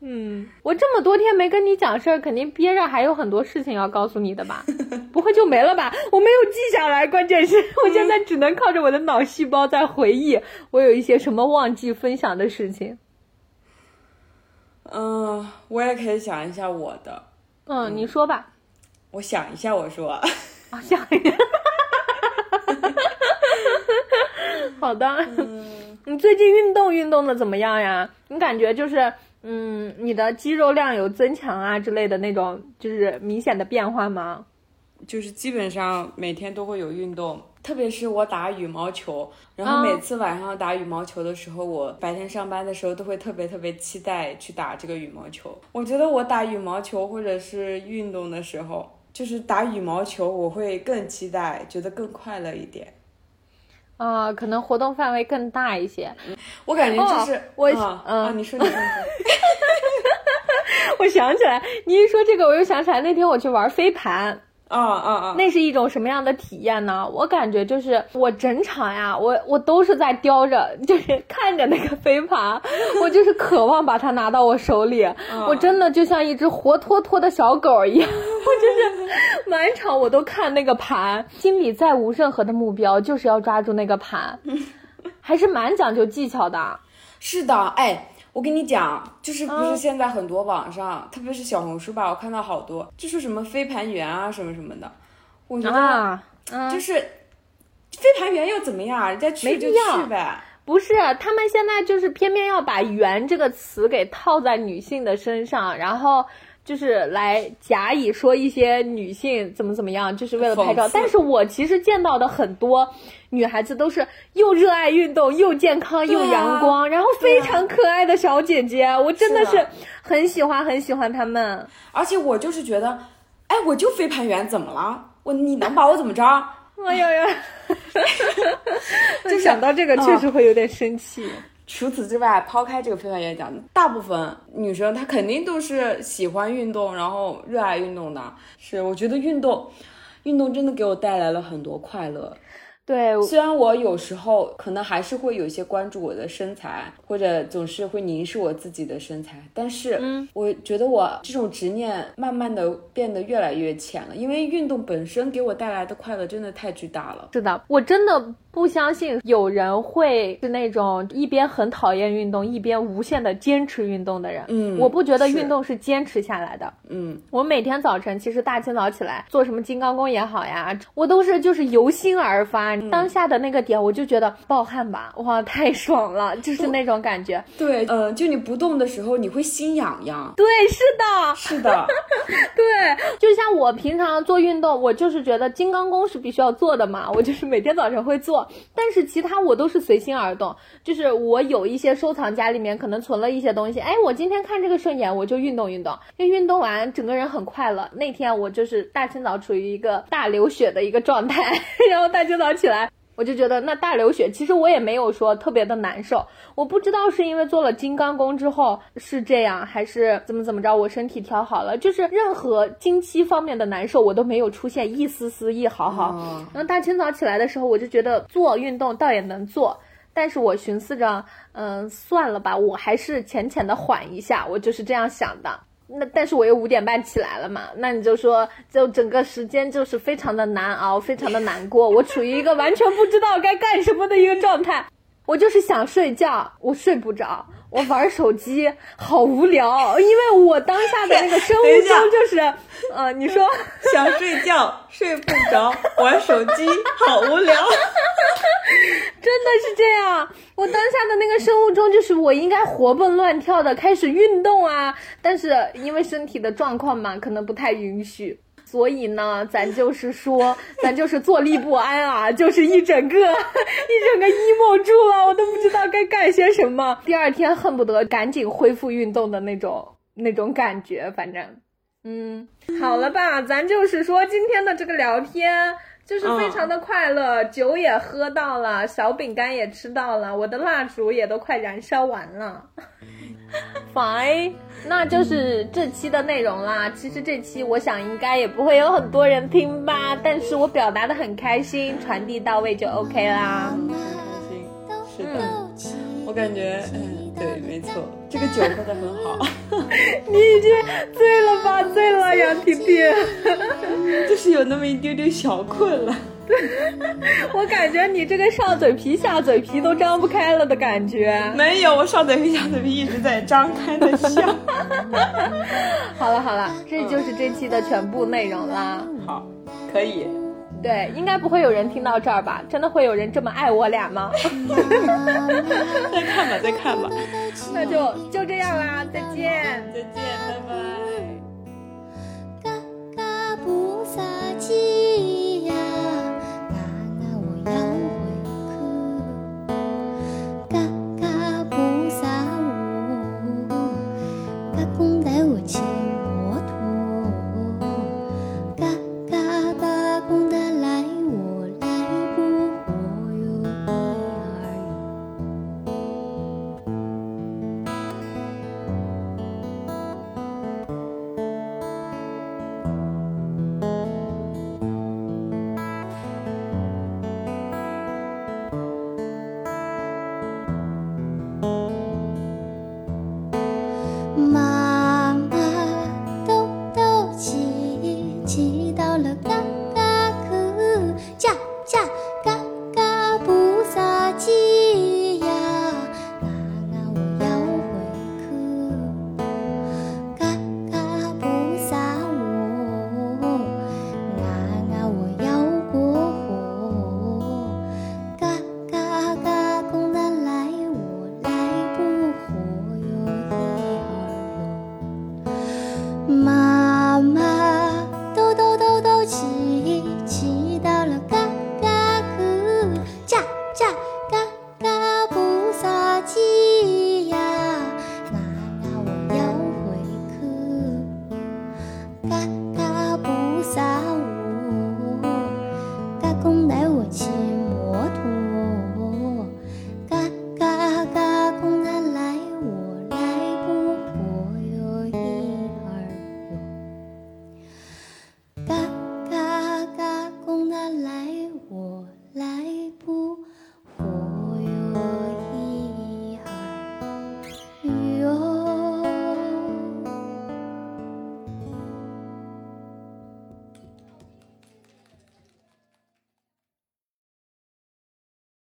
嗯，我这么多天没跟你讲事儿，肯定憋着还有很多事情要告诉你的吧？不会就没了吧？我没有记下来，关键是 我现在只能靠着我的脑细胞在回忆，我有一些什么忘记分享的事情。嗯，我也可以想一下我的，嗯，你说吧。我想一下，我说，啊，想一下。好的。你最近运动运动的怎么样呀？你感觉就是，嗯，你的肌肉量有增强啊之类的那种，就是明显的变化吗？就是基本上每天都会有运动，特别是我打羽毛球，然后每次晚上打羽毛球的时候，我白天上班的时候都会特别特别期待去打这个羽毛球。我觉得我打羽毛球或者是运动的时候，就是打羽毛球，我会更期待，觉得更快乐一点。啊，可能活动范围更大一些。我感觉就是、哦我啊、嗯啊，你说你说你说，我想起来，你一说这个，我又想起来那天我去玩飞盘，啊啊啊，那是一种什么样的体验呢？我感觉就是我整场呀，我我都是在叼着，就是看着那个飞盘，我就是渴望把它拿到我手里，我真的就像一只活脱脱的小狗一样，我就是满场我都看那个盘，心里再无任何的目标，就是要抓住那个盘，还是蛮讲究技巧的。是的，哎，我跟你讲，就是不嗯是现在很多网上，特别是小红书吧，我看到好多，就是什么飞盘员啊，什么什么的，我觉得啊，嗯，就是飞盘员又怎么样？人家去就去呗。不是，他们现在就是偏偏要把“圆”这个词给套在女性的身上，然后就是来假以说一些女性怎么怎么样，就是为了拍照但是我其实见到的很多女孩子都是又热爱运动，又健康，又阳光，然后非常可爱的小姐姐，我真的是很喜欢很喜欢她们。而且我就是觉得，哎，我就飞盘员怎么了？我你能把我怎么着？哎呀呀 就想到这个确实会有点生气。除此之外，抛开这个非法演讲，大部分女生她肯定都是喜欢运动，然后热爱运动的。是，我觉得运动，运动真的给我带来了很多快乐。对，虽然我有时候可能还是会有一些关注我的身材，或者总是会凝视我自己的身材，但是，嗯，我觉得我这种执念慢慢的变得越来越浅了，因为运动本身给我带来的快乐真的太巨大了。是的，我真的。不相信有人会是那种一边很讨厌运动，一边无限的坚持运动的人。嗯，我不觉得运动是坚持下来的。嗯，我每天早晨其实大清早起来做什么金刚功也好呀，我都是就是由心而发。当下的那个点，我就觉得暴汗吧，哇，太爽了，就是那种感觉。对，嗯，就你不动的时候，你会心痒痒。对，是的，是的，对，就像我平常做运动，我就是觉得金刚功是必须要做的嘛，我就是每天早晨会做。但是其他我都是随心而动，就是我有一些收藏夹里面可能存了一些东西，哎，我今天看这个顺眼，我就运动运动，因为运动完整个人很快乐。那天我就是大清早处于一个大流血的一个状态，然后大清早起来。我就觉得那大流血，其实我也没有说特别的难受。我不知道是因为做了金刚功之后是这样，还是怎么怎么着，我身体调好了，就是任何经期方面的难受我都没有出现一丝丝一毫毫。然后大清早起来的时候，我就觉得做运动倒也能做，但是我寻思着，嗯，算了吧，我还是浅浅的缓一下，我就是这样想的。那但是我又五点半起来了嘛，那你就说，就整个时间就是非常的难熬，非常的难过，我处于一个完全不知道该干什么的一个状态，我就是想睡觉，我睡不着，我玩手机好无聊，因为我当下的 那个生物钟就是，呃，你说。想睡觉睡不着，玩手机好无聊。真的是这样，我当下的那个生物钟就是我应该活蹦乱跳的开始运动啊，但是因为身体的状况嘛，可能不太允许，所以呢，咱就是说，咱就是坐立不安啊，就是一整个 一整个 emo 住了，我都不知道该干些什么。第二天恨不得赶紧恢复运动的那种那种感觉，反正，嗯，好了吧，咱就是说今天的这个聊天。就是非常的快乐，酒也喝到了，小饼干也吃到了，我的蜡烛也都快燃烧完了。Fine，那就是这期的内容啦。其实这期我想应该也不会有很多人听吧，但是我表达的很开心，传递到位就 OK 啦。开心，是的，我感觉，嗯，对，没错，这个酒喝的很好。你已经醉了吧？醉了，杨婷婷。就是有那么一丢丢小困了。我感觉你这个上嘴皮下嘴皮都张不开了的感觉。没有，我上嘴皮下嘴皮一直在张开的笑。好了好了，这就是这期的全部内容啦。好，可以。对，应该不会有人听到这儿吧？真的会有人这么爱我俩吗？再看吧，再看吧。那就就这样啦，再见，再见，拜拜。My